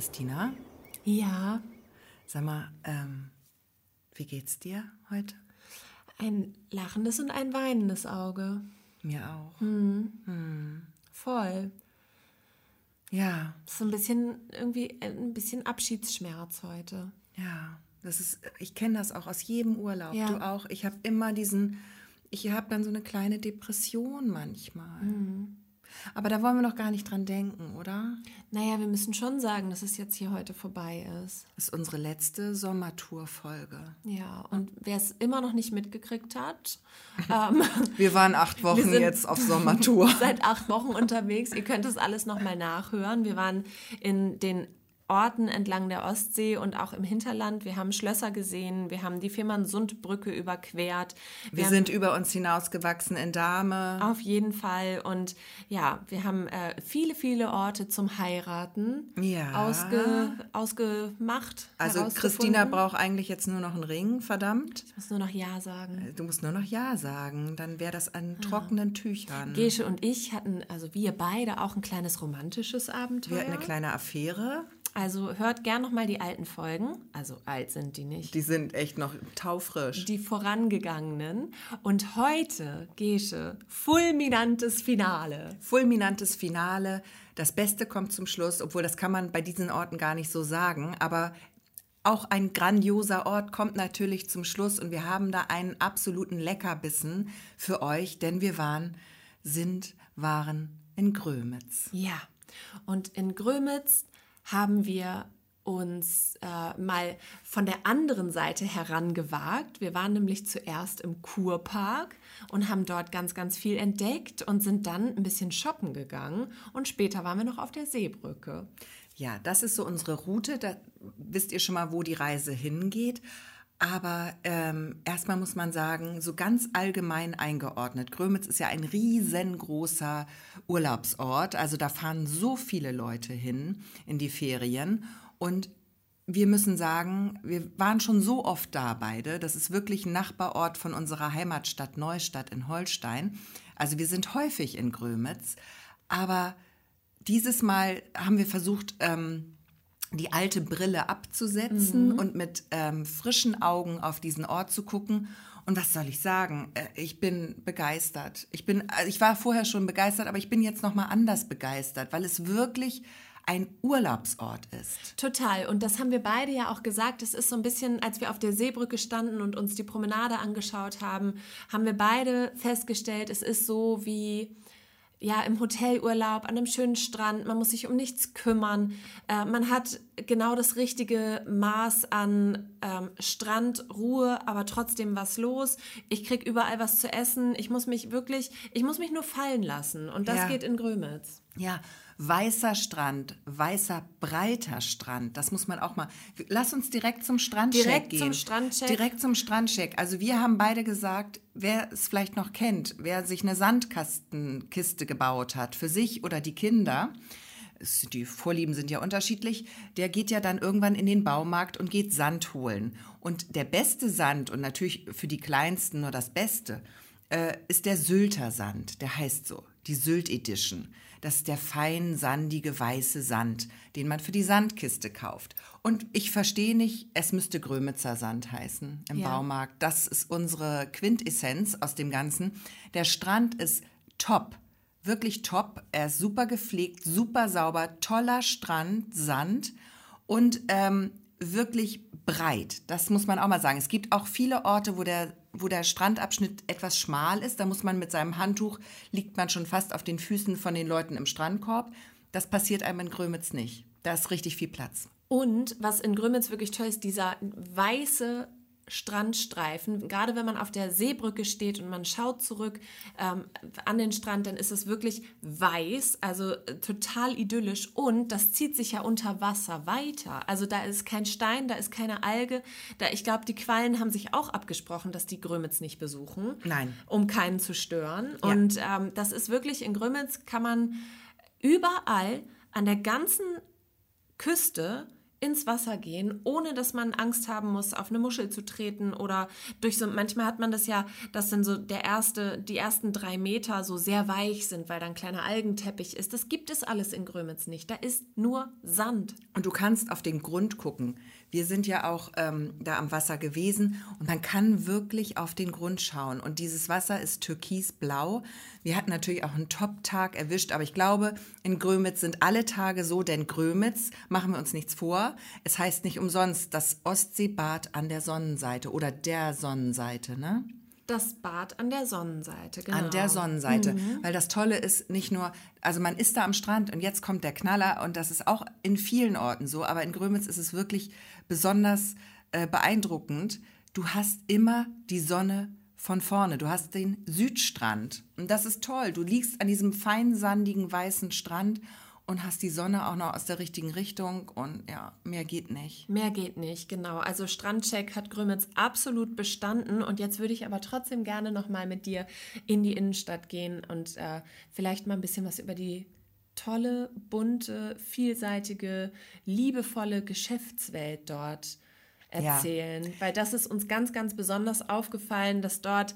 Christina, Ja, sag mal, ähm, wie geht's dir heute? ein lachendes und ein weinendes Auge. Mir auch. Voll. Ja, So ein bisschen irgendwie ein bisschen Abschiedsschmerz heute. ja. Das ist, ich kenne das auch aus jedem Urlaub. Ja. Du auch. Ich habe immer diesen, ich habe dann so eine kleine Depression manchmal. Aber da wollen wir noch gar nicht dran denken, oder? Naja, wir müssen schon sagen, dass es jetzt hier heute vorbei ist. Das ist unsere letzte Sommertour-Folge. Ja, und wer es immer noch nicht mitgekriegt hat, ähm, Wir waren acht Wochen jetzt auf Sommertour. seit acht Wochen unterwegs. Ihr könnt das alles nochmal nachhören. Wir waren in den Orten entlang der Ostsee und auch im Hinterland. Wir haben Schlösser gesehen, wir haben die Fehmarnsundbrücke überquert. Wir haben sind über uns hinausgewachsen in Dahme. auf jeden Fall und ja, wir haben äh, viele, viele Orte zum Heiraten Ja. ausge, ausgemacht. Also. Christina braucht eigentlich jetzt nur noch einen Ring, verdammt. Ich muss nur noch Ja sagen. Du musst nur noch Ja sagen, dann wäre das an trockenen Tüchern. Gesche und ich hatten, also wir beide, auch ein kleines romantisches Abenteuer. Wir hatten eine kleine Affäre. Also hört gern noch mal die alten Folgen. Also alt sind die nicht. Die sind echt noch taufrisch. Die vorangegangenen. Und heute, Gesche, fulminantes Finale. Fulminantes Finale. Das Beste kommt zum Schluss, obwohl das kann man bei diesen Orten gar nicht so sagen. Aber auch ein grandioser Ort kommt natürlich zum Schluss und wir haben da einen absoluten Leckerbissen für euch, denn wir waren, sind, waren in Grömitz. Ja. Und in Grömitz haben wir uns äh, mal von der anderen Seite herangewagt. Wir waren nämlich zuerst im Kurpark und haben dort ganz, ganz viel entdeckt und sind dann ein bisschen shoppen gegangen. Und später waren wir noch auf der Seebrücke. Ja, das ist so unsere Route. Da wisst ihr schon mal, wo die Reise hingeht. Aber ähm, erstmal muss man sagen, so ganz allgemein eingeordnet. Grömitz ist ja ein riesengroßer Urlaubsort. Also da fahren so viele Leute hin in die Ferien. Und wir müssen sagen, wir waren schon so oft da beide. Das ist wirklich ein Nachbarort von unserer Heimatstadt Neustadt in Holstein. Also wir sind häufig in Grömitz. Aber dieses Mal haben wir versucht, ähm, die alte Brille abzusetzen und mit ähm, frischen Augen auf diesen Ort zu gucken. Und was soll ich sagen? Äh, ich bin begeistert. Ich bin, also ich war vorher schon begeistert, aber ich bin jetzt noch mal anders begeistert, weil es wirklich ein Urlaubsort ist. Total. Und das haben wir beide ja auch gesagt. Es ist so ein bisschen, als wir auf der Seebrücke standen und uns die Promenade angeschaut haben, haben wir beide festgestellt, es ist so wie ja, im Hotelurlaub, an einem schönen Strand, man muss sich um nichts kümmern. Äh, man hat genau das richtige Maß an ähm, Strand, Ruhe, aber trotzdem was los. Ich krieg überall was zu essen. Ich muss mich wirklich, ich muss mich nur fallen lassen. Und das Ja. geht in Grömitz. Ja, weißer Strand, weißer breiter Strand. Das muss man auch mal. Lass uns direkt zum Strandcheck Direkt gehen. zum Strandcheck. Direkt zum Strandcheck. Also wir haben beide gesagt, wer es vielleicht noch kennt, wer sich eine Sandkastenkiste gebaut hat für sich oder die Kinder. Die Vorlieben sind ja unterschiedlich. Der geht ja dann irgendwann in den Baumarkt und geht Sand holen. Und der beste Sand, und natürlich für die Kleinsten nur das Beste, äh, ist der Sylter Sand. Der heißt so, die Sylt Edition. Das ist der fein sandige weiße Sand, den man für die Sandkiste kauft. Und ich verstehe nicht, es müsste Grömitzer Sand heißen im Ja. Baumarkt. Das ist unsere Quintessenz aus dem Ganzen. Der Strand ist top, wirklich top. Er ist super gepflegt, super sauber, toller Strand, Sand und ähm, wirklich breit. Das muss man auch mal sagen. Es gibt auch viele Orte, wo der, wo der Strandabschnitt etwas schmal ist. Da muss man mit seinem Handtuch, liegt man schon fast auf den Füßen von den Leuten im Strandkorb. Das passiert einem in Grömitz nicht. Da ist richtig viel Platz. Und was in Grömitz wirklich toll ist, dieser weiße Strandstreifen. Gerade wenn man auf der Seebrücke steht und man schaut zurück ähm, an den Strand, dann ist es wirklich weiß, also äh, total idyllisch. Und das zieht sich ja unter Wasser weiter. Also da ist kein Stein, da ist keine Alge. Da, ich glaube, die Quallen haben sich auch abgesprochen, dass die Grömitz nicht besuchen. Nein. Um keinen zu stören. Ja. Und ähm, das ist wirklich in Grömitz kann man überall an der ganzen Küste ins Wasser gehen, ohne dass man Angst haben muss, auf eine Muschel zu treten oder durch so, manchmal hat man das ja, dass dann so der erste, die ersten drei Meter so sehr weich sind, weil da ein kleiner Algenteppich ist. Das gibt es alles in Grömitz nicht. Da ist nur Sand. Und du kannst auf den Grund gucken. Wir sind ja auch ähm, da am Wasser gewesen und man kann wirklich auf den Grund schauen. Und dieses Wasser ist türkisblau. Wir hatten natürlich auch einen Top-Tag erwischt, aber ich glaube, in Grömitz sind alle Tage so, denn Grömitz, machen wir uns nichts vor, es heißt nicht umsonst das Ostseebad an der Sonnenseite oder der Sonnenseite, ne? Das Bad an der Sonnenseite, genau. An der Sonnenseite. Mhm. Weil das Tolle ist nicht nur, also man ist da am Strand und jetzt kommt der Knaller und das ist auch in vielen Orten so, aber in Grömitz ist es wirklich besonders äh, beeindruckend. Du hast immer die Sonne von vorne. Du hast den Südstrand und das ist toll. Du liegst an diesem feinsandigen weißen Strand und hast die Sonne auch noch aus der richtigen Richtung und ja, mehr geht nicht. Mehr geht nicht, genau. Also Strandcheck hat Grömitz absolut bestanden und jetzt würde ich aber trotzdem gerne noch mal mit dir in die Innenstadt gehen und äh, vielleicht mal ein bisschen was über die tolle, bunte, vielseitige, liebevolle Geschäftswelt dort erzählen, ja. weil das ist uns ganz, ganz besonders aufgefallen, dass dort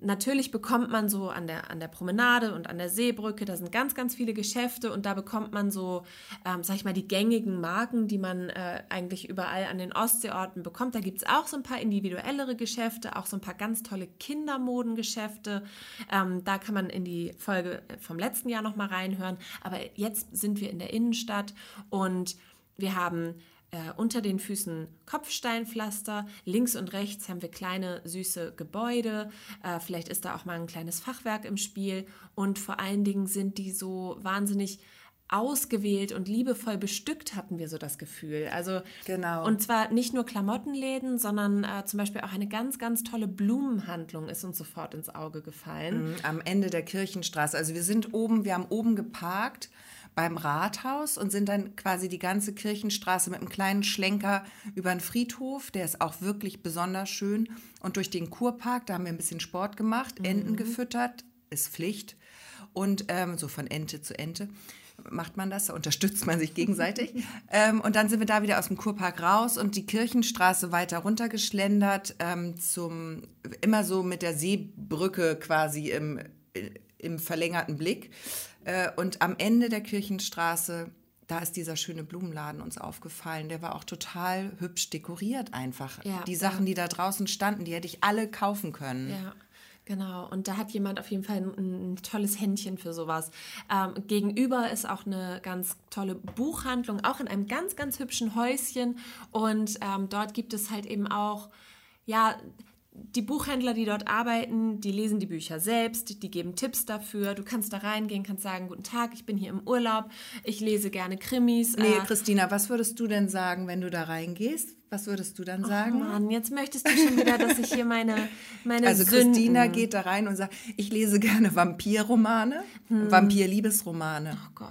natürlich bekommt man so an der, an der Promenade und an der Seebrücke, da sind ganz, ganz viele Geschäfte und da bekommt man so, ähm, sag ich mal, die gängigen Marken, die man äh, eigentlich überall an den Ostseeorten bekommt. Da gibt es auch so ein paar individuellere Geschäfte, auch so ein paar ganz tolle Kindermodengeschäfte. Ähm, da kann man in die Folge vom letzten Jahr nochmal reinhören. Aber jetzt sind wir in der Innenstadt und wir haben äh, unter den Füßen Kopfsteinpflaster, links und rechts haben wir kleine süße Gebäude, äh, vielleicht ist da auch mal ein kleines Fachwerk im Spiel und vor allen Dingen sind die so wahnsinnig ausgewählt und liebevoll bestückt, hatten wir so das Gefühl. Also genau. Und zwar nicht nur Klamottenläden, sondern äh, zum Beispiel auch eine ganz, ganz tolle Blumenhandlung ist uns sofort ins Auge gefallen. Mhm, am Ende der Kirchenstraße. Also wir sind oben, wir haben oben geparkt beim Rathaus und sind dann quasi die ganze Kirchenstraße mit einem kleinen Schlenker über den Friedhof. Der ist auch wirklich besonders schön. Und durch den Kurpark, da haben wir ein bisschen Sport gemacht, mhm. Enten gefüttert, ist Pflicht. Und ähm, so von Ente zu Ente macht man das, da unterstützt man sich gegenseitig. ähm, und dann sind wir da wieder aus dem Kurpark raus und die Kirchenstraße weiter runtergeschlendert, ähm, zum, immer so mit der Seebrücke quasi im, im verlängerten Blick. Äh, und am Ende der Kirchenstraße, da ist dieser schöne Blumenladen uns aufgefallen. Der war auch total hübsch dekoriert einfach. Ja, die Sachen, ja. die da draußen standen, die hätte ich alle kaufen können. Ja. Genau, und da hat jemand auf jeden Fall ein, ein tolles Händchen für sowas. Ähm, gegenüber ist auch eine ganz tolle Buchhandlung, auch in einem ganz, ganz hübschen Häuschen. Und ähm, dort gibt es halt eben auch, ja, die Buchhändler, die dort arbeiten, die lesen die Bücher selbst, die geben Tipps dafür. Du kannst da reingehen, kannst sagen, guten Tag, ich bin hier im Urlaub, ich lese gerne Krimis. Nee, äh, Christina, was würdest du denn sagen, wenn du da reingehst? Was würdest du dann sagen? Oh Mann, jetzt möchtest du schon wieder, dass ich hier meine, meine Also Sünden... Christina geht da rein und sagt, ich lese gerne Vampirromane, hm. Vampirliebesromane. Oh Gott.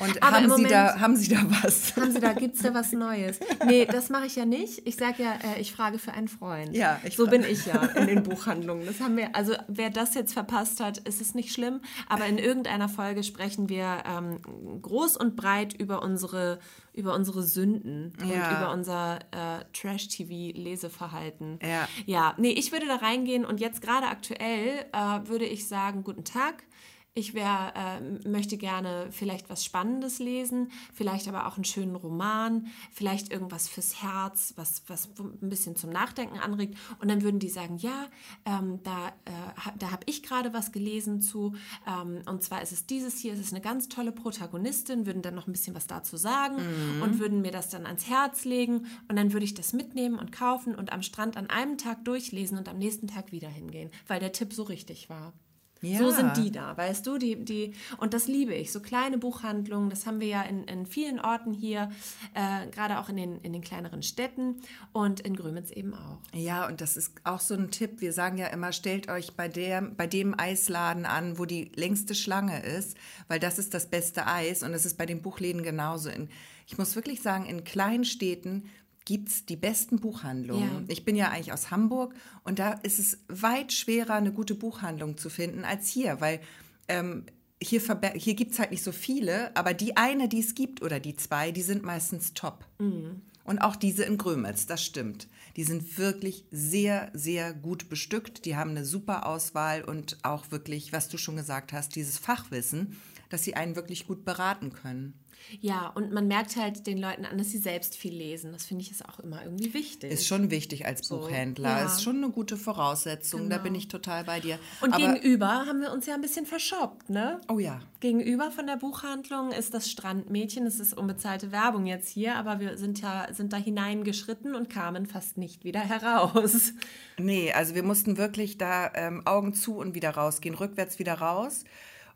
Und Aber haben, Moment, Sie da, haben Sie da was? Haben Sie da, gibt es da was Neues? Nee, das mache ich ja nicht. Ich sage ja, äh, ich frage für einen Freund. Ja, ich So bin ich ja in den Buchhandlungen. Das haben wir, also wer das jetzt verpasst hat, ist es nicht schlimm. Aber in irgendeiner Folge sprechen wir ähm, groß und breit über unsere über unsere Sünden ja. und über unser äh, Trash-TV-Leseverhalten. Ja. ja, nee, ich würde da reingehen und jetzt gerade aktuell äh, würde ich sagen, guten Tag. Ich wär, äh, möchte gerne vielleicht was Spannendes lesen, vielleicht aber auch einen schönen Roman, vielleicht irgendwas fürs Herz, was, was ein bisschen zum Nachdenken anregt. Und dann würden die sagen, ja, ähm, da, äh, da habe ich gerade was gelesen zu. Ähm, und zwar ist es dieses hier, es ist eine ganz tolle Protagonistin, würden dann noch ein bisschen was dazu sagen mhm. und würden mir das dann ans Herz legen. Und dann würde ich das mitnehmen und kaufen und am Strand an einem Tag durchlesen und am nächsten Tag wieder hingehen, weil der Tipp so richtig war. Ja. So sind die da, weißt du? Die, die, und das liebe ich. So kleine Buchhandlungen, das haben wir ja in, in vielen Orten hier, äh, gerade auch in den, in den kleineren Städten und in Grömitz eben auch. Ja, und das ist auch so ein Tipp. Wir sagen ja immer, stellt euch bei, der, bei dem Eisladen an, wo die längste Schlange ist, weil das ist das beste Eis und das ist bei den Buchläden genauso. In, ich muss wirklich sagen, in kleinen Städten gibt es die besten Buchhandlungen. Ja. Ich bin ja eigentlich aus Hamburg und da ist es weit schwerer, eine gute Buchhandlung zu finden als hier, weil ähm, hier, hier gibt es halt nicht so viele, aber die eine, die es gibt oder die zwei, die sind meistens top. Mhm. Und auch diese in Grömitz, das stimmt. Die sind wirklich sehr, sehr gut bestückt. Die haben eine super Auswahl und auch wirklich, was du schon gesagt hast, dieses Fachwissen, dass sie einen wirklich gut beraten können. Ja, und man merkt halt den Leuten an, dass sie selbst viel lesen. Das finde ich ist auch immer irgendwie wichtig. Ist schon wichtig als so, Buchhändler. Ja. Ist schon eine gute Voraussetzung. Genau. Da bin ich total bei dir. Und Aber gegenüber haben wir uns ja ein bisschen verschoppt, ne? Oh ja. Gegenüber von der Buchhandlung ist das Strandmädchen. Es ist unbezahlte Werbung jetzt hier, aber wir sind ja sind da hineingeschritten und kamen fast nicht wieder heraus. Nee, also wir mussten wirklich da ähm, Augen zu und wieder rausgehen, rückwärts wieder raus.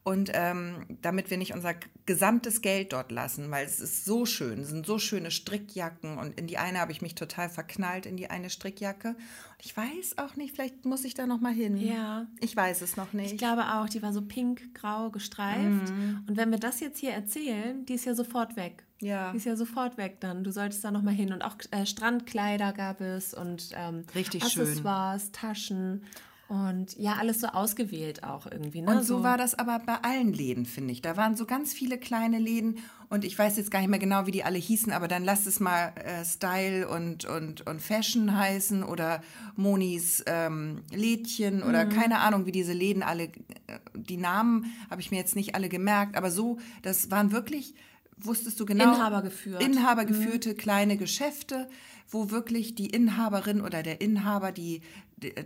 Und ähm, damit wir nicht unser gesamtes Geld dort lassen, weil es ist so schön, es sind so schöne Strickjacken und in die eine habe ich mich total verknallt, in die eine Strickjacke. Und ich weiß auch nicht, vielleicht muss ich da noch mal hin. Ja. Ich weiß es noch nicht. Ich glaube auch, die war so pink-grau gestreift. Mhm. Und wenn wir das jetzt hier erzählen, die ist ja sofort weg. Ja. Die ist ja sofort weg dann. Du solltest da noch mal hin. Und auch äh, Strandkleider gab es und ähm, Richtig Accessoires, schön. Taschen. Und ja, alles so ausgewählt auch irgendwie. Ne? Und so, so, war das aber bei allen Läden, finde ich. Da waren so ganz viele kleine Läden und ich weiß jetzt gar nicht mehr genau, wie die alle hießen, aber dann lass es mal äh, Style und, und, und Fashion heißen oder Monis ähm, Lädchen oder mhm. keine Ahnung, wie diese Läden alle, äh, die Namen habe ich mir jetzt nicht alle gemerkt, aber so, das waren wirklich, wusstest du genau? Inhabergeführt. Inhabergeführte mhm. kleine Geschäfte, wo wirklich die Inhaberin oder der Inhaber die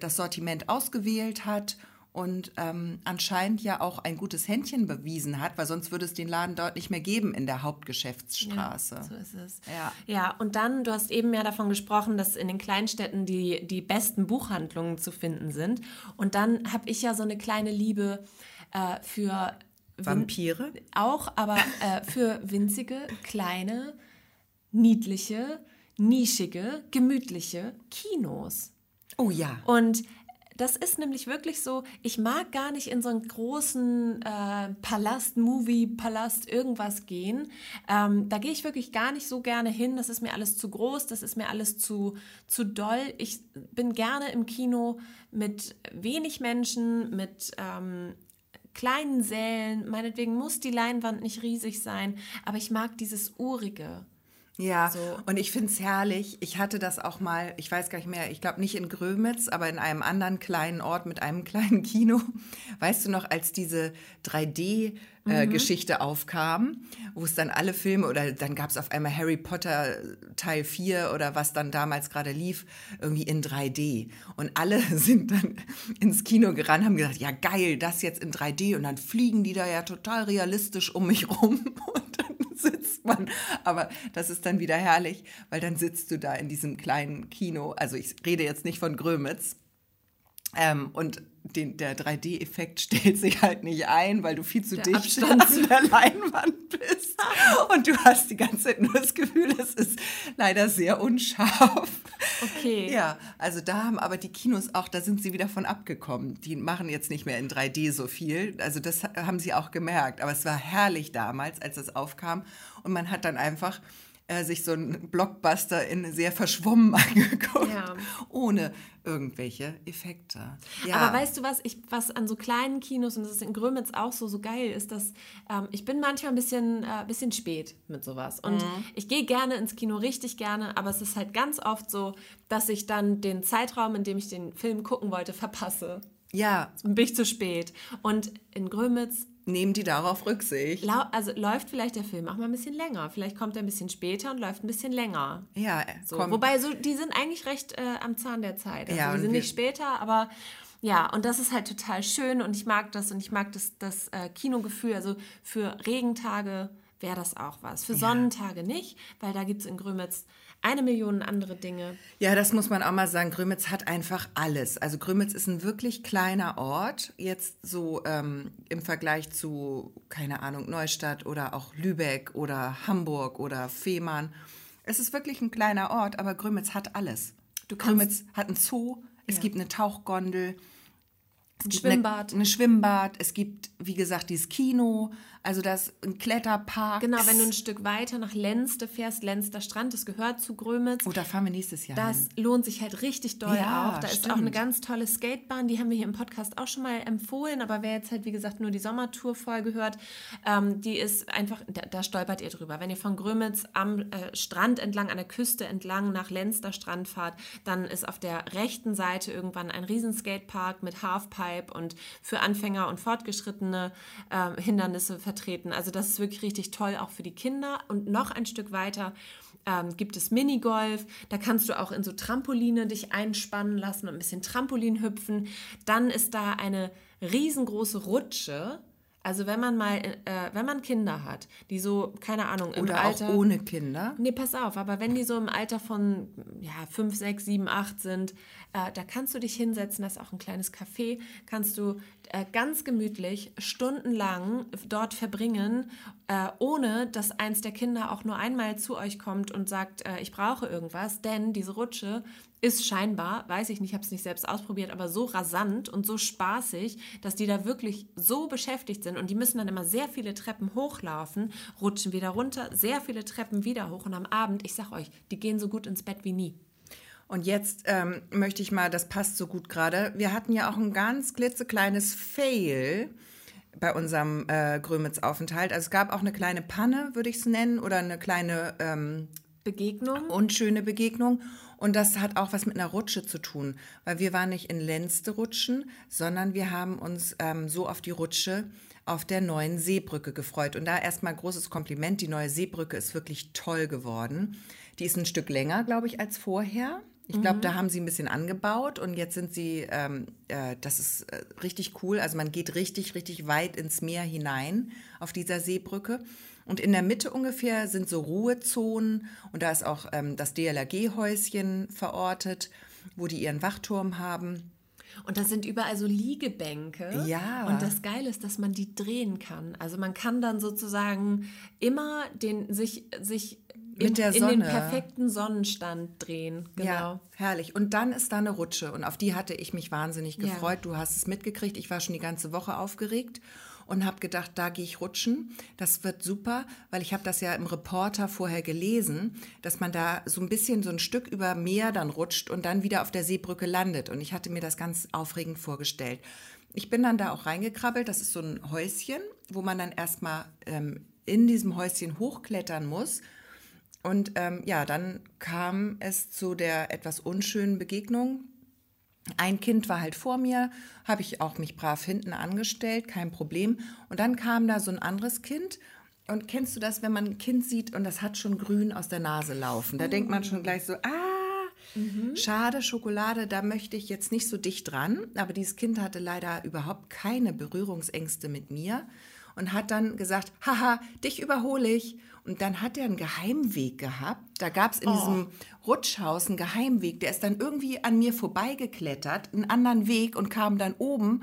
das Sortiment ausgewählt hat und ähm, anscheinend ja auch ein gutes Händchen bewiesen hat, weil sonst würde es den Laden dort nicht mehr geben in der Hauptgeschäftsstraße. Ja, so ist es. Ja. ja, und dann, du hast eben ja davon gesprochen, dass in den Kleinstädten die, die besten Buchhandlungen zu finden sind. Und dann habe ich ja so eine kleine Liebe äh, für Vampire. Auch, aber äh, für winzige, kleine, niedliche, nischige, gemütliche Kinos. Oh ja. Und das ist nämlich wirklich so, ich mag gar nicht in so einen großen äh, Palast, Movie, Palast, irgendwas gehen. Ähm, da gehe ich wirklich gar nicht so gerne hin. Das ist mir alles zu groß, das ist mir alles zu, zu doll. Ich bin gerne im Kino mit wenig Menschen, mit ähm, kleinen Sälen. Meinetwegen muss die Leinwand nicht riesig sein, aber ich mag dieses Urige. Ja, so. und ich finde es herrlich. Ich hatte das auch mal, ich weiß gar nicht mehr, ich glaube nicht in Grömitz, aber in einem anderen kleinen Ort mit einem kleinen Kino. Weißt du noch, als diese 3D- äh, mhm. Geschichte aufkam, wo es dann alle Filme oder dann gab es auf einmal Harry Potter Teil 4 oder was dann damals gerade lief, irgendwie in 3D. Und alle sind dann ins Kino gerannt, haben gesagt, ja geil, das jetzt in 3D und dann fliegen die da ja total realistisch um mich rum und man. Aber das ist dann wieder herrlich, weil dann sitzt du da in diesem kleinen Kino. Also ich rede jetzt nicht von Grömitz. Ähm, und den, der 3D-Effekt stellt sich halt nicht ein, weil du viel zu der dicht Abstand. an der Leinwand bist. Und du hast die ganze Zeit nur das Gefühl, es ist leider sehr unscharf. Okay. Ja, also da haben aber die Kinos auch, da sind sie wieder von abgekommen. Die machen jetzt nicht mehr in 3D so viel. Also das haben sie auch gemerkt. Aber es war herrlich damals, als das aufkam. Und man hat dann einfach äh, sich so einen Blockbuster in sehr verschwommen angeguckt, ja. ohne irgendwelche Effekte. Ja. Aber weißt du was, ich, was an so kleinen Kinos, und das ist in Grömitz auch so, so geil, ist, dass ähm, ich bin manchmal ein bisschen, äh, bisschen spät mit sowas. Und mhm. ich gehe gerne ins Kino, richtig gerne, aber es ist halt ganz oft so, dass ich dann den Zeitraum, in dem ich den Film gucken wollte, verpasse. Ja. Bin ich zu spät. Und in Grömitz nehmen die darauf Rücksicht. Also läuft vielleicht der Film auch mal ein bisschen länger. Vielleicht kommt er ein bisschen später und läuft ein bisschen länger. Ja, so. Wobei so, die sind eigentlich recht äh, am Zahn der Zeit. Also ja, die sind nicht später, aber ja, und das ist halt total schön und ich mag das und ich mag das, das äh, Kinogefühl. Also für Regentage wäre das auch was. Für Sonnentage ja. nicht, weil da gibt es in Grömitz eine Million andere Dinge. Ja, das muss man auch mal sagen. Grömitz hat einfach alles. Also Grömitz ist ein wirklich kleiner Ort, jetzt so ähm, im Vergleich zu, keine Ahnung, Neustadt oder auch Lübeck oder Hamburg oder Fehmarn. Es ist wirklich ein kleiner Ort, aber Grömitz hat alles. Du Grömitz hat einen Zoo, es ja. gibt eine Tauchgondel, Es Ein Schwimmbad. Eine, ein Schwimmbad. Es gibt, wie gesagt, dieses Kino. Also das ein Kletterpark. Genau, wenn du ein Stück weiter nach Lenste fährst, Lenster Strand, das gehört zu Grömitz. Oh, da fahren wir nächstes Jahr Das hin. lohnt sich halt richtig doll Ja, auch. Da ist stimmt. auch eine ganz tolle Skatebahn, die haben wir hier im Podcast auch schon mal empfohlen, aber wer jetzt halt, wie gesagt, nur die Sommertour-Folge hört, ähm, die ist einfach, da, da stolpert ihr drüber. Wenn ihr von Grömitz am äh, Strand entlang, an der Küste entlang nach Lenster Strand fahrt, dann ist auf der rechten Seite irgendwann ein riesen Skatepark mit Halfpipe und für Anfänger und Fortgeschrittene ähm, Hindernisse vertreten. Also das ist wirklich richtig toll, auch für die Kinder. Und noch ein Stück weiter ähm, gibt es Minigolf. Da kannst du auch in so Trampoline dich einspannen lassen und ein bisschen Trampolin hüpfen. Dann ist da eine riesengroße Rutsche. Also wenn man mal, äh, wenn man Kinder hat, die so, keine Ahnung, im Oder Alter... auch ohne Kinder. Nee, pass auf, aber wenn die so im Alter von ja, 5, 6, 7, 8 sind, äh, da kannst du dich hinsetzen, das ist auch ein kleines Café, kannst du äh, ganz gemütlich stundenlang dort verbringen, äh, ohne dass eins der Kinder auch nur einmal zu euch kommt und sagt, äh, ich brauche irgendwas, denn diese Rutsche ist scheinbar, weiß ich nicht, ich habe es nicht selbst ausprobiert, aber so rasant und so spaßig, dass die da wirklich so beschäftigt sind und die müssen dann immer sehr viele Treppen hochlaufen, rutschen wieder runter, sehr viele Treppen wieder hoch und am Abend, ich sag euch, die gehen so gut ins Bett wie nie. Und jetzt ähm, möchte ich mal, das passt so gut gerade. Wir hatten ja auch ein ganz klitzekleines Fail bei unserem äh, Grömitz-Aufenthalt. Also es gab auch eine kleine Panne, würde ich es nennen, oder eine kleine ähm, Begegnung? unschöne Begegnung. Und das hat auch was mit einer Rutsche zu tun, weil wir waren nicht in Lenste rutschen, sondern wir haben uns ähm, so auf die Rutsche auf der neuen Seebrücke gefreut. Und da erstmal großes Kompliment, die neue Seebrücke ist wirklich toll geworden. Die ist ein Stück länger, glaube ich, als vorher. Ich glaube, da haben sie ein bisschen angebaut und jetzt sind sie, ähm, äh, das ist äh, richtig cool. Also man geht richtig, richtig weit ins Meer hinein auf dieser Seebrücke. Und in der Mitte ungefähr sind so Ruhezonen und da ist auch ähm, das DLRG-Häuschen verortet, wo die ihren Wachturm haben. Und das sind überall so Liegebänke. Ja. Und das Geile ist, dass man die drehen kann. Also man kann dann sozusagen immer den sich sich Mit in, der in den Sonne. perfekten Sonnenstand drehen. Genau. Ja, herrlich. Und dann ist da eine Rutsche und auf die hatte ich mich wahnsinnig Ja. gefreut. Du hast es mitgekriegt. Ich war schon die ganze Woche aufgeregt und habe gedacht, da gehe ich rutschen. Das wird super, weil ich habe das ja im Reporter vorher gelesen, dass man da so ein bisschen so ein Stück über Meer dann rutscht und dann wieder auf der Seebrücke landet. Und ich hatte mir das ganz aufregend vorgestellt. Ich bin dann da auch reingekrabbelt. Das ist so ein Häuschen, wo man dann erstmal ähm, in diesem Häuschen hochklettern muss. Und ähm, ja, dann kam es zu der etwas unschönen Begegnung. Ein Kind war halt vor mir, habe ich auch mich brav hinten angestellt, kein Problem. Und dann kam da so ein anderes Kind. Und kennst du das, wenn man ein Kind sieht und das hat schon grün aus der Nase laufen? Da denkt man schon gleich so, ah, schade, Schokolade, da möchte ich jetzt nicht so dicht dran. Aber dieses Kind hatte leider überhaupt keine Berührungsängste mit mir und hat dann gesagt, haha, dich überhole ich. Und dann hat er einen Geheimweg gehabt. Da gab es in diesem Rutschhaus einen Geheimweg. Der ist dann irgendwie an mir vorbeigeklettert, einen anderen Weg und kam dann oben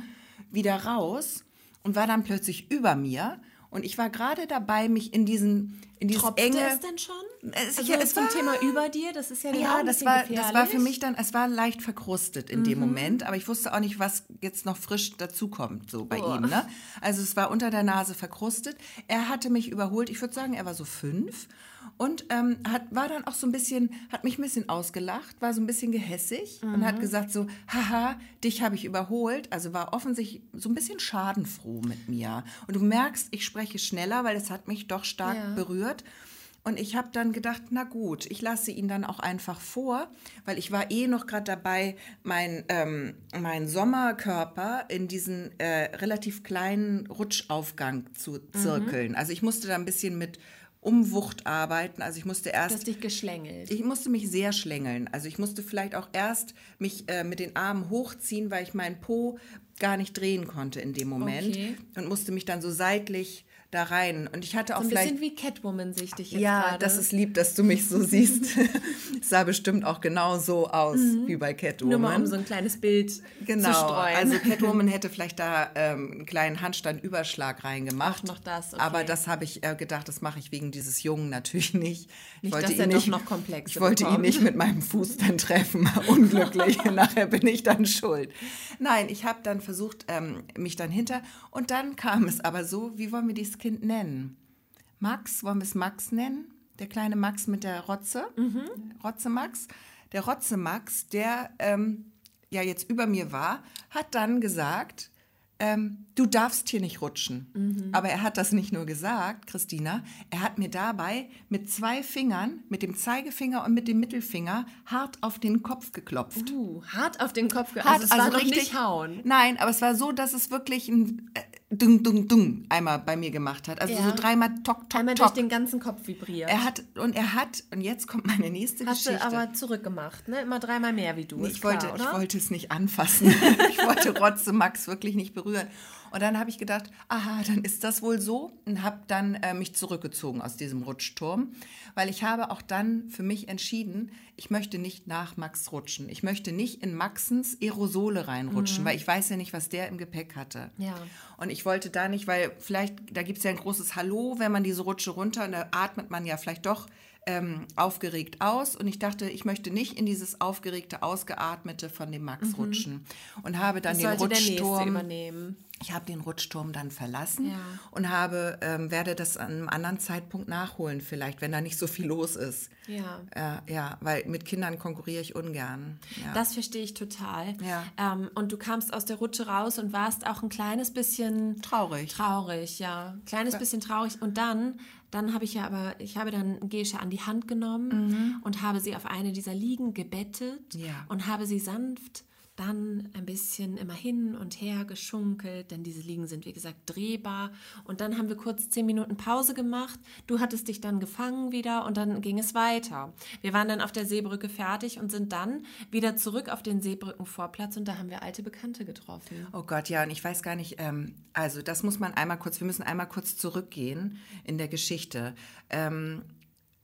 wieder raus und war dann plötzlich über mir. Und ich war gerade dabei, mich in diesen in dieses Tropfte enge es denn schon? Es- also ja, es zum war- Thema über dir, das ist ja, ja auch ja, ein das war, das war für mich dann, es war leicht verkrustet in Mhm. dem Moment, aber ich wusste auch nicht, was jetzt noch frisch dazukommt, so bei Oh. ihm. Ne? Also es war unter der Nase verkrustet. Er hatte mich überholt, ich würde sagen, er war so fünf und ähm, hat, war dann auch so ein bisschen, hat mich ein bisschen ausgelacht, war so ein bisschen gehässig und Mhm. hat gesagt so, haha, dich habe ich überholt. Also war offensichtlich so ein bisschen schadenfroh mit mir. Und du merkst, ich spreche schneller, weil es hat mich doch stark Ja. berührt. Und ich habe dann gedacht, na gut, ich lasse ihn dann auch einfach vor, weil ich war eh noch gerade dabei, mein, ähm, mein Sommerkörper in diesen äh, relativ kleinen Rutschaufgang zu zirkeln. Also ich musste da ein bisschen mit Umwucht arbeiten. Also ich musste Du erst hast dich geschlängelt. ich musste mich sehr schlängeln. Also ich musste vielleicht auch erst mich äh, mit den Armen hochziehen, weil ich meinen Po gar nicht drehen konnte in dem Moment Okay. und musste mich dann so seitlich da rein. Und ich hatte auch So ein vielleicht. bisschen wie Catwoman sehe ich dich jetzt Ja, gerade. das ist lieb, dass du mich so siehst. Es sah bestimmt auch genau so aus wie bei Catwoman. Nur mal um so ein kleines Bild zu Genau, streuen. also Catwoman hätte vielleicht da ähm, einen kleinen Handstandüberschlag reingemacht. Auch noch das, okay. Aber das habe ich äh, gedacht, das mache ich wegen dieses Jungen natürlich nicht. Ich Nicht, wollte dass ihn er nicht, noch Komplexe Ich wollte ihn bekommt. nicht mit meinem Fuß dann treffen, unglücklich. Nachher bin ich dann schuld. Nein, ich habe dann versucht, ähm, mich dann hinter. Und dann kam es aber so, wie wollen wir dieses Kind nennen? Max, wollen wir es Max nennen? Der kleine Max mit der Rotze? Rotze Max. Der Rotze Max, der ähm, ja jetzt über mir war, hat dann gesagt, ähm, du darfst hier nicht rutschen. Aber er hat das nicht nur gesagt, Christina, er hat mir dabei mit zwei Fingern, mit dem Zeigefinger und mit dem Mittelfinger, hart auf den Kopf geklopft. Uh, hart auf den Kopf. ge- Hart, also es war noch nicht hauen. Nein, aber es war so, dass es wirklich ein äh, Dung, Dung, Dung einmal bei mir gemacht hat. Also Ja. so dreimal Tok, Tok, Einmal durch Tok. den ganzen Kopf vibriert. Er hat, und er hat, und jetzt kommt meine nächste Hast Geschichte. du aber zurückgemacht, ne? Immer dreimal mehr wie du. Nee, ich, wollte, klar, ich oder? wollte es nicht anfassen. ich wollte Rotze Max wirklich nicht berühren. Und dann habe ich gedacht, aha, dann ist das wohl so und habe dann äh, mich zurückgezogen aus diesem Rutschturm, weil ich habe auch dann für mich entschieden, ich möchte nicht nach Max rutschen. Ich möchte nicht in Maxens Aerosole reinrutschen, weil ich weiß ja nicht, was der im Gepäck hatte. Mhm. Ja. Und ich wollte da nicht, weil vielleicht, da gibt es ja ein großes Hallo, wenn man diese Rutsche runter, und da atmet man ja vielleicht doch ähm, aufgeregt aus. Und ich dachte, ich möchte nicht in dieses aufgeregte, ausgeatmete von dem Max rutschen. Und habe dann Das den Rutschturm. Ich habe den Rutschturm dann verlassen Ja. und habe, ähm, werde das an einem anderen Zeitpunkt nachholen, vielleicht, wenn da nicht so viel los ist. Ja. Äh, ja, weil mit Kindern konkurriere ich ungern. Ja. Das verstehe ich total. Ja. Ähm, und du kamst aus der Rutsche raus und warst auch ein kleines bisschen Traurig. Traurig, ja. Ein kleines bisschen traurig. Und dann, dann habe ich ja aber, ich habe dann Gesche an die Hand genommen und habe sie auf eine dieser Liegen gebettet Mhm. Ja. und habe sie sanft dann ein bisschen immer hin und her geschunkelt, denn diese Liegen sind, wie gesagt, drehbar. Und dann haben wir kurz zehn Minuten Pause gemacht. Du hattest dich dann gefangen wieder und dann ging es weiter. Wir waren dann auf der Seebrücke fertig und sind dann wieder zurück auf den Seebrückenvorplatz und da haben wir alte Bekannte getroffen. Oh Gott, ja, und ich weiß gar nicht, ähm, also das muss man einmal kurz, wir müssen einmal kurz zurückgehen in der Geschichte. Ähm,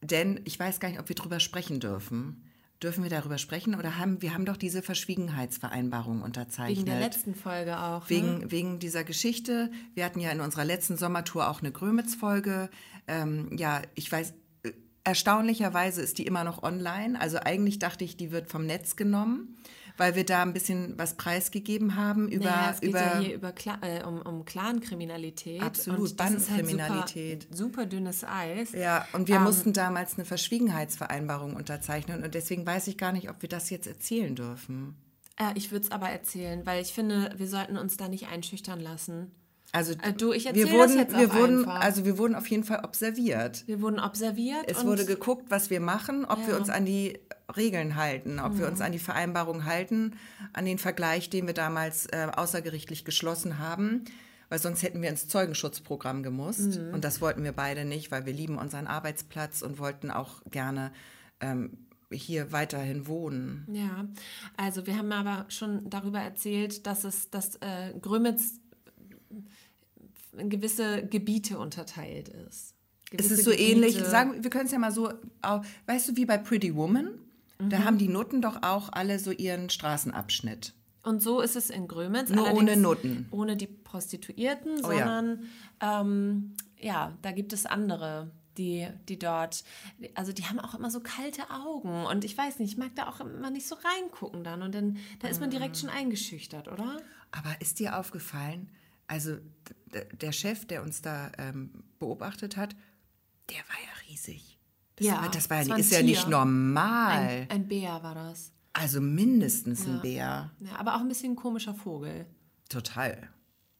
denn ich weiß gar nicht, ob wir drüber sprechen dürfen. Dürfen wir darüber sprechen oder haben wir haben doch diese Verschwiegenheitsvereinbarung unterzeichnet? Wegen der letzten Folge auch. ne? Wegen, wegen dieser Geschichte. Wir hatten ja in unserer letzten Sommertour auch eine Grömitz-Folge. Ähm, ja, ich weiß, äh, erstaunlicherweise ist die immer noch online. Also eigentlich dachte ich, die wird vom Netz genommen, weil wir da ein bisschen was preisgegeben haben über, Naja, es geht über ja hier über Cla äh, um, um Clankriminalität. Absolut, halt Bandenkriminalität. Super, super dünnes Eis. Ja, und wir Ähm, mussten damals eine Verschwiegenheitsvereinbarung unterzeichnen und deswegen weiß ich gar nicht, ob wir das jetzt erzählen dürfen. Äh, ich würde es aber erzählen, weil ich finde, wir sollten uns da nicht einschüchtern lassen. Also Äh, du, ich wir erzähl das wurden, jetzt wir wurden, einfach. also wir wurden auf jeden Fall observiert. Wir wurden observiert. Es wurde geguckt, was wir machen, ob wir Ja. Mhm. uns an die Regeln halten, ob wir uns an die Vereinbarung halten, an den Vergleich, den wir damals äh, außergerichtlich geschlossen haben. Weil sonst hätten wir ins Zeugenschutzprogramm gemusst. Mhm. Und das wollten wir beide nicht, weil wir lieben unseren Arbeitsplatz und wollten auch gerne ähm, hier weiterhin wohnen. Ja, also wir haben aber schon darüber erzählt, dass es, dass äh, Grömitz in gewisse Gebiete unterteilt ist. Es Gewisse ist so ähnlich, Gebiete- sagen, wir können es ja mal so, weißt du, wie bei Pretty Woman? Da Mhm. haben die Nutten doch auch alle so ihren Straßenabschnitt. Und so ist es in Grömitz. Nur ohne Nutten. Ohne die Prostituierten, Oh ja. sondern ähm, ja, da gibt es andere, die, die dort, also die haben auch immer so kalte Augen. Und ich weiß nicht, ich mag da auch immer nicht so reingucken dann. Und dann da ist man direkt schon eingeschüchtert, oder? Aber ist dir aufgefallen, also der Chef, der uns da ähm, beobachtet hat, der war ja riesig. Das Ja, war, das war, das ja, war ist ja nicht normal. Ein, ein Bär war das. also mindestens ein Bär. Ja, aber auch ein bisschen ein komischer Vogel. Total.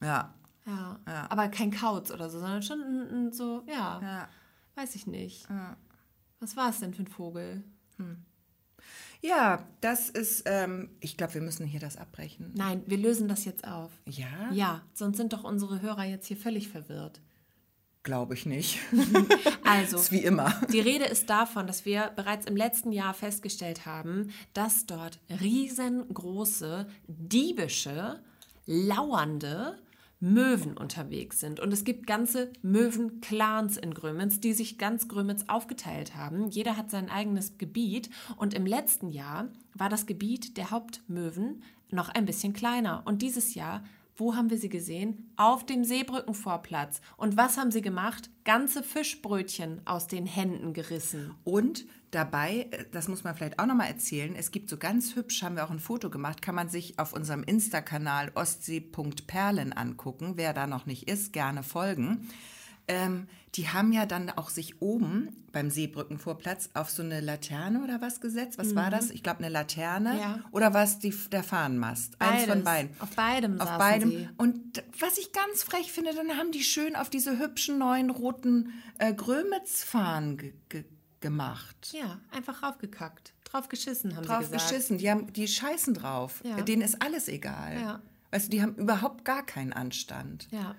Ja. Ja. Aber kein Kauz oder so, sondern schon ein, ein so, ja, Ja. weiß ich nicht. Was war es denn für ein Vogel? Ja, das ist, ähm, ich glaube, wir müssen hier das abbrechen. Nein, wir lösen das jetzt auf. Ja? Ja, sonst sind doch unsere Hörer jetzt hier völlig verwirrt. Glaube ich nicht. Also, ist wie immer. die Rede ist davon, dass wir bereits im letzten Jahr festgestellt haben, dass dort riesengroße, diebische, lauernde Möwen unterwegs sind. Und es gibt ganze Möwen-Clans in Grömitz, die sich ganz Grömitz aufgeteilt haben. Jeder hat sein eigenes Gebiet. Und im letzten Jahr war das Gebiet der Hauptmöwen noch ein bisschen kleiner. Und dieses Jahr wo haben wir sie gesehen? Auf dem Seebrückenvorplatz. Und was haben sie gemacht? Ganze Fischbrötchen aus den Händen gerissen. Und dabei, äh, das muss man vielleicht auch nochmal erzählen, es gibt so ganz hübsch, haben wir auch ein Foto gemacht, kann man sich auf unserem Insta-Kanal ostsee.perlen angucken. Wer da noch nicht ist, gerne folgen. Ähm, die haben ja dann auch sich oben beim Seebrückenvorplatz auf so eine Laterne oder was gesetzt. Was mhm. war das? Ich glaube eine Laterne ja. oder was die der Fahnenmast? Beides. Eins von beiden. Auf beidem. Auf beidem. Sie. Und was ich ganz frech finde, dann haben die schön auf diese hübschen neuen roten äh, Grömitz-Fahnen ge ge gemacht. Ja, einfach raufgekackt. Drauf geschissen, haben drauf sie gesagt. Drauf geschissen. Die, haben, die scheißen drauf. Ja. Denen ist alles egal. Ja. Weißt du, die haben überhaupt gar keinen Anstand. Ja.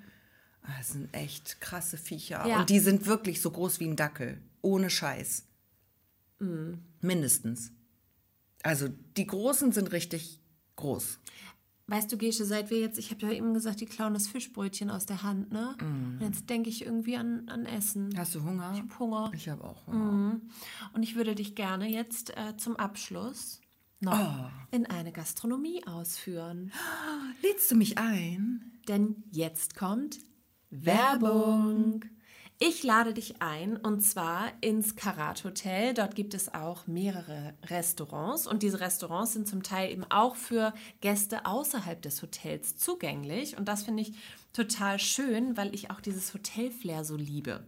Ah, das sind echt krasse Viecher. Ja. Und die sind wirklich so groß wie ein Dackel. Ohne Scheiß. Mhm. Mindestens. Also die Großen sind richtig groß. Weißt du, Gesche, seit wir jetzt, ich habe ja eben gesagt, die klauen das Fischbrötchen aus der Hand, ne? Mm. Und jetzt denke ich irgendwie an, an Essen. Hast du Hunger? Ich habe Hunger. Ich habe auch Hunger. Mm. Und ich würde dich gerne jetzt äh, zum Abschluss noch oh. in eine Gastronomie ausführen. Lädst du mich ein? Denn jetzt kommt Werbung. Ich lade dich ein und zwar ins Karat Hotel. Dort gibt es auch mehrere Restaurants und diese Restaurants sind zum Teil eben auch für Gäste außerhalb des Hotels zugänglich und das finde ich total schön, weil ich auch dieses Hotelflair so liebe.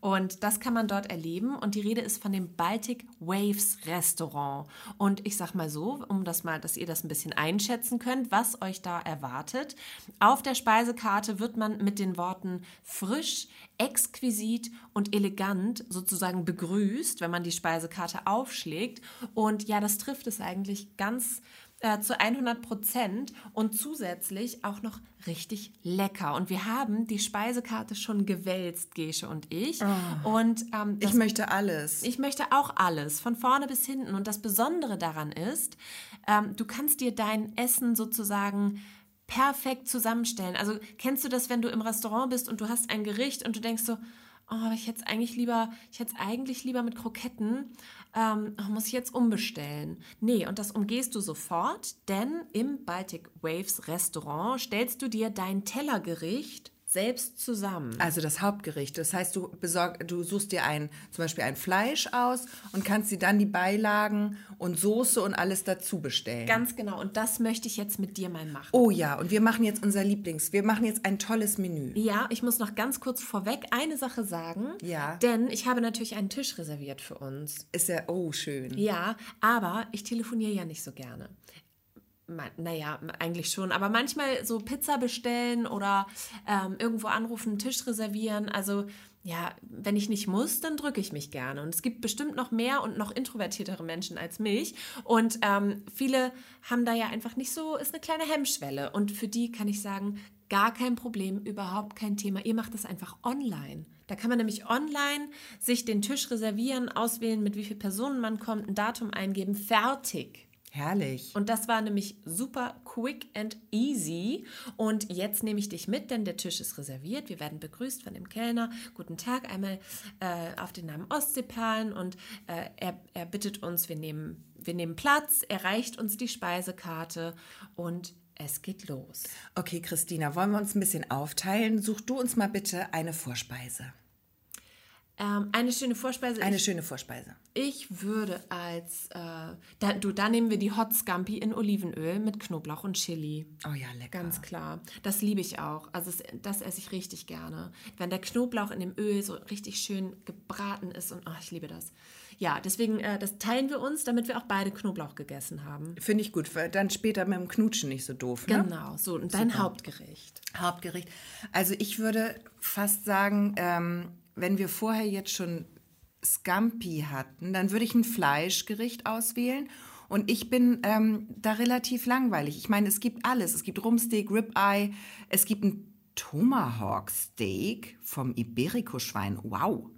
Und das kann man dort erleben. Und die Rede ist von dem Baltic Waves Restaurant. Und ich sag mal so, um das mal, dass ihr das ein bisschen einschätzen könnt, was euch da erwartet. Auf der Speisekarte wird man mit den Worten frisch, exquisit und elegant sozusagen begrüßt, wenn man die Speisekarte aufschlägt. Und ja, das trifft es eigentlich ganz äh, zu 100 Prozent und zusätzlich auch noch richtig lecker. Und wir haben die Speisekarte schon gewälzt, Gesche und ich. Oh, und ähm, ich möchte alles. Ich möchte auch alles, von vorne bis hinten. Und das Besondere daran ist, ähm, du kannst dir dein Essen sozusagen perfekt zusammenstellen. Also kennst du das, wenn du im Restaurant bist und du hast ein Gericht und du denkst so, oh, ich hätte es eigentlich lieber, ich hätte es eigentlich lieber mit Kroketten, ähm, muss ich jetzt umbestellen. Nee, und das umgehst du sofort, denn im Baltic Waves Restaurant stellst du dir dein Tellergericht selbst zusammen. Also das Hauptgericht. Das heißt, du besorg, du suchst dir ein, zum Beispiel ein Fleisch aus und kannst dir dann die Beilagen und Soße und alles dazu bestellen. Ganz genau. Und das möchte ich jetzt mit dir mal machen. Oh ja, und wir machen jetzt unser Lieblings. Wir machen jetzt ein tolles Menü. Ja, ich muss noch ganz kurz vorweg eine Sache sagen. Ja. Denn ich habe natürlich einen Tisch reserviert für uns. Ist ja, oh, schön. Ja, aber ich telefoniere ja nicht so gerne naja, eigentlich schon, aber manchmal so Pizza bestellen oder ähm, irgendwo anrufen, einen Tisch reservieren. Also ja, wenn ich nicht muss, dann drücke ich mich gerne. Und es gibt bestimmt noch mehr und noch introvertiertere Menschen als mich. Und ähm, viele haben da ja einfach nicht so, ist eine kleine Hemmschwelle. Und für die kann ich sagen, gar kein Problem, überhaupt kein Thema. Ihr macht das einfach online. Da kann man nämlich online sich den Tisch reservieren, auswählen, mit wie vielen Personen man kommt, ein Datum eingeben, fertig. Herrlich. Und das war nämlich super quick and easy. Und jetzt nehme ich dich mit, denn der Tisch ist reserviert. Wir werden begrüßt von dem Kellner. Guten Tag, einmal äh, auf den Namen Ostseeperlen. Und äh, er, er bittet uns, wir nehmen, wir nehmen Platz. Er reicht uns die Speisekarte und es geht los. Okay, Christina, wollen wir uns ein bisschen aufteilen? Such du uns mal bitte eine Vorspeise. Ähm, eine schöne Vorspeise. Eine ich, schöne Vorspeise. Ich würde als, äh, da, du, da nehmen wir die Hot Scampi in Olivenöl mit Knoblauch und Chili. Oh ja, lecker. Ganz klar. Das liebe ich auch. Also es, das esse ich richtig gerne. Wenn der Knoblauch in dem Öl so richtig schön gebraten ist und oh, ich liebe das. Ja, deswegen, äh, das teilen wir uns, damit wir auch beide Knoblauch gegessen haben. Finde ich gut, weil dann später mit dem Knutschen nicht so doof. Ne? Genau, so. Und dein Super. Hauptgericht. Hauptgericht. Also ich würde fast sagen, ähm, wenn wir vorher jetzt schon Scampi hatten, dann würde ich ein Fleischgericht auswählen. Und ich bin ähm, da relativ langweilig. Ich meine, es gibt alles. Es gibt Rumsteak, Ribeye, es gibt ein Tomahawk Steak vom Iberico-Schwein. Wow.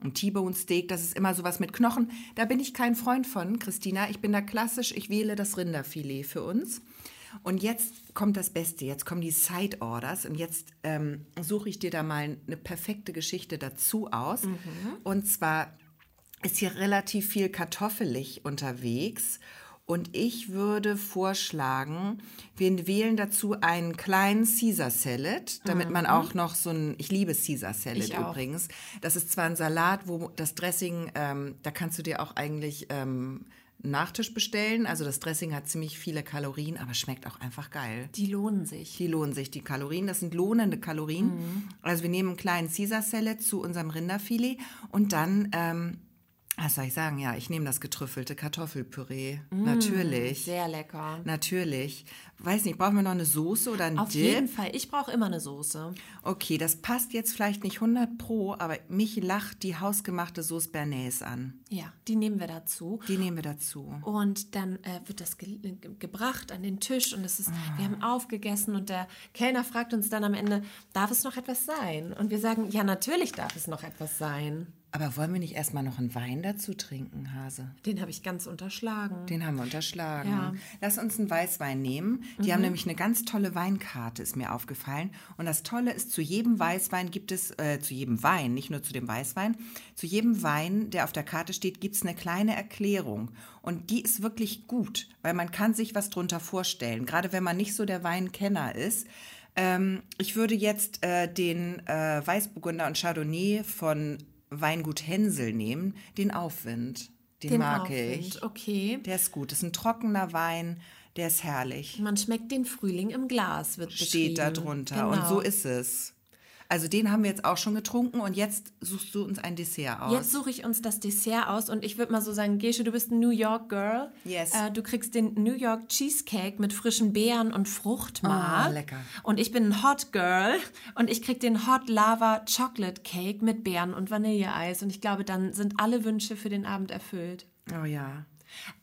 Ein T-Bone Steak, das ist immer sowas mit Knochen. Da bin ich kein Freund von, Christina. Ich bin da klassisch. Ich wähle das Rinderfilet für uns. Und jetzt kommt das Beste, jetzt kommen die Side Orders und jetzt ähm, suche ich dir da mal eine perfekte Geschichte dazu aus. Und zwar ist hier relativ viel kartoffelig unterwegs. Und ich würde vorschlagen, wir wählen dazu einen kleinen Caesar Salad, damit man auch noch so ein, ich liebe Caesar Salad übrigens. Das ist zwar ein Salat, wo das Dressing, ähm, da kannst du dir auch eigentlich ähm, Nachtisch bestellen. Also das Dressing hat ziemlich viele Kalorien, aber schmeckt auch einfach geil. Die lohnen sich. Die lohnen sich, die Kalorien. Das sind lohnende Kalorien. Also wir nehmen einen kleinen Caesar Salad zu unserem Rinderfilet und dann, ähm, was soll ich sagen? Ja, ich nehme das getrüffelte Kartoffelpüree. Natürlich. Sehr lecker. Natürlich. Weiß nicht, brauchen wir noch eine Soße oder einen Auf Dip? jeden Fall. Ich brauche immer eine Soße. Okay, das passt jetzt vielleicht nicht 100 pro, aber mich lacht die hausgemachte Sauce Bernays an. Ja, die nehmen wir dazu. Die nehmen wir dazu. Und dann äh, wird das ge ge gebracht an den Tisch und es ist, wir haben aufgegessen und der Kellner fragt uns dann am Ende, darf es noch etwas sein? Und wir sagen, ja, natürlich darf es noch etwas sein. Aber wollen wir nicht erstmal noch einen Wein dazu trinken, Hase? Den habe ich ganz unterschlagen. Den haben wir unterschlagen. Ja. Lass uns einen Weißwein nehmen. Die haben nämlich eine ganz tolle Weinkarte, ist mir aufgefallen. Und das Tolle ist, zu jedem Weißwein gibt es, äh, zu jedem Wein, nicht nur zu dem Weißwein, zu jedem Wein, der auf der Karte steht, gibt es eine kleine Erklärung. Und die ist wirklich gut, weil man kann sich was drunter vorstellen. Gerade wenn man nicht so der Weinkenner ist. Ähm, ich würde jetzt äh, den äh, Weißburgunder und Chardonnay von Weingut Hänsel nehmen, den Aufwind. Den, Den mag Aufwind, ich. okay. Der ist gut. Das ist ein trockener Wein, der ist herrlich. Man schmeckt den Frühling im Glas, wird Steht da drunter. Und Genau. so ist es. Also den haben wir jetzt auch schon getrunken und jetzt suchst du uns ein Dessert aus. Jetzt suche ich uns das Dessert aus und ich würde mal so sagen, Gesche, du bist ein New York Girl. Yes. Äh, du kriegst den New York Cheesecake mit frischen Beeren und Fruchtmark. Ah, lecker. Und ich bin ein Hot Girl und ich krieg den Hot Lava Chocolate Cake mit Beeren und Vanilleeis. Und ich glaube, dann sind alle Wünsche für den Abend erfüllt. oh ja.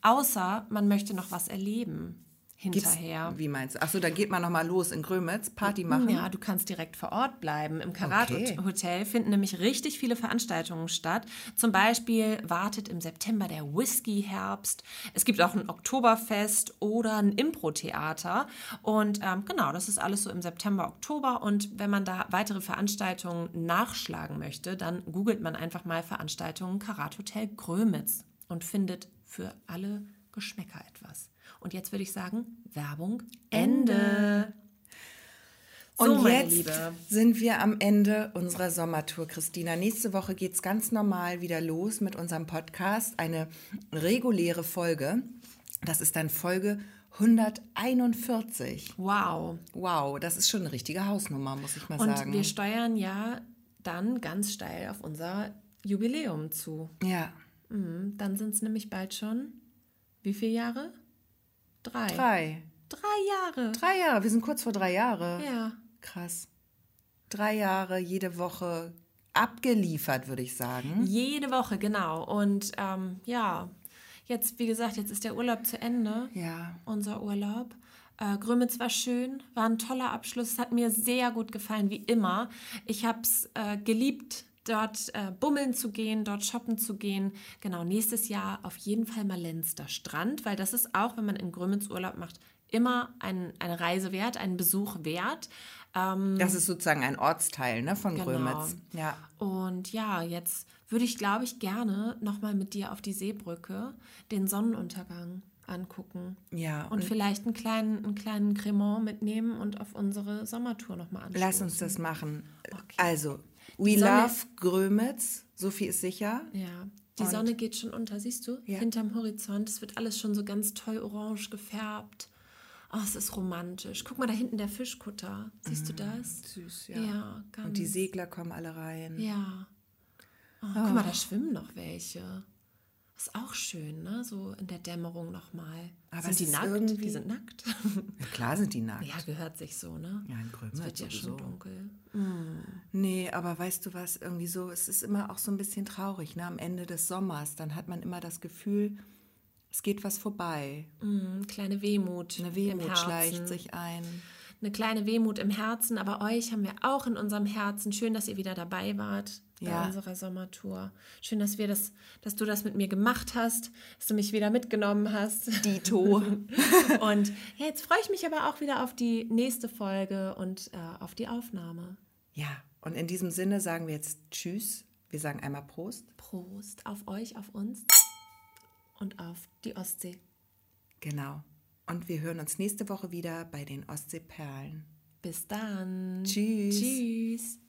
Außer man möchte noch was erleben Gibt's, hinterher. Wie meinst du? Achso, da geht man nochmal los in Grömitz, Party machen. Ja, du kannst direkt vor Ort bleiben. Im Karat Okay. Hotel finden nämlich richtig viele Veranstaltungen statt. Zum Beispiel wartet im September der Whisky-Herbst. Es gibt auch ein Oktoberfest oder ein Impro-Theater. Und ähm, genau, das ist alles so im September, Oktober. Und wenn man da weitere Veranstaltungen nachschlagen möchte, dann googelt man einfach mal Veranstaltungen Karat Hotel Grömitz und findet für alle Geschmäcker etwas. Und jetzt würde ich sagen, Werbung Ende. So, Und jetzt Liebe. sind wir am Ende unserer Sommertour, Christina. Nächste Woche geht es ganz normal wieder los mit unserem Podcast. Eine reguläre Folge. Das ist dann Folge 141. Wow. Wow, das ist schon eine richtige Hausnummer, muss ich mal Und sagen. wir steuern ja dann ganz steil auf unser Jubiläum zu. ja, Mhm, Dann sind es nämlich bald schon wie viele Jahre? Drei. drei. Drei Jahre. Drei Jahre, wir sind kurz vor drei Jahre. Ja. Krass. Drei Jahre, jede Woche abgeliefert, würde ich sagen. Jede Woche, genau. Und ähm, ja, jetzt, wie gesagt, jetzt ist der Urlaub zu Ende. Ja. Unser Urlaub. Äh, Grömitz war schön, war ein toller Abschluss. Es hat mir sehr gut gefallen, wie immer. Ich habe es äh, geliebt, dort äh, bummeln zu gehen, dort shoppen zu gehen. Genau, nächstes Jahr auf jeden Fall mal Lenster Strand, weil das ist auch, wenn man in Grömitz Urlaub macht, immer ein, eine Reise wert, einen Besuch wert. Ähm, Das ist sozusagen ein Ortsteil ne, von Genau. Grömitz. Ja. und ja, jetzt würde ich, glaube ich, gerne nochmal mit dir auf die Seebrücke den Sonnenuntergang angucken. Ja, Und vielleicht einen kleinen, einen kleinen Cremant mitnehmen und auf unsere Sommertour nochmal anschauen. Lass uns das machen. Okay. Also, we Sonne- love Grömitz. So viel ist sicher. Ja, die Und- Sonne geht schon unter, siehst du? Ja. Hinterm Horizont. Es wird alles schon so ganz toll orange gefärbt. Oh, es ist romantisch. Guck mal da hinten der Fischkutter. Siehst du das? Süß, Ja, ja. ganz. Und die Segler kommen alle rein. Ja. Oh, Guck mal, da schwimmen noch welche. Ist auch schön, ne? So in der Dämmerung nochmal. Aber sind die nackt? irgendwie- Die sind nackt. Ja, klar sind die nackt. ja, gehört sich so, ne? Ja, in Grömitz Es wird ja sowieso. schon dunkel. Nee, aber weißt du was, irgendwie so, es ist immer auch so ein bisschen traurig, ne? Am Ende des Sommers, dann hat man immer das Gefühl, es geht was vorbei. Mm, kleine Wehmut. Eine Wehmut schleicht sich ein. Eine kleine Wehmut im Herzen, aber euch haben wir auch in unserem Herzen. Schön, dass ihr wieder dabei wart bei Ja. unserer Sommertour. Schön, dass wir das, dass du das mit mir gemacht hast, dass du mich wieder mitgenommen hast. Dito. Und ja, jetzt freue ich mich aber auch wieder auf die nächste Folge und äh, auf die Aufnahme. Ja, und in diesem Sinne sagen wir jetzt Tschüss. Wir sagen einmal Prost. Prost auf euch, auf uns und auf die Ostsee. Genau. Und wir hören uns nächste Woche wieder bei den Ostseeperlen. Bis dann. Tschüss. Tschüss.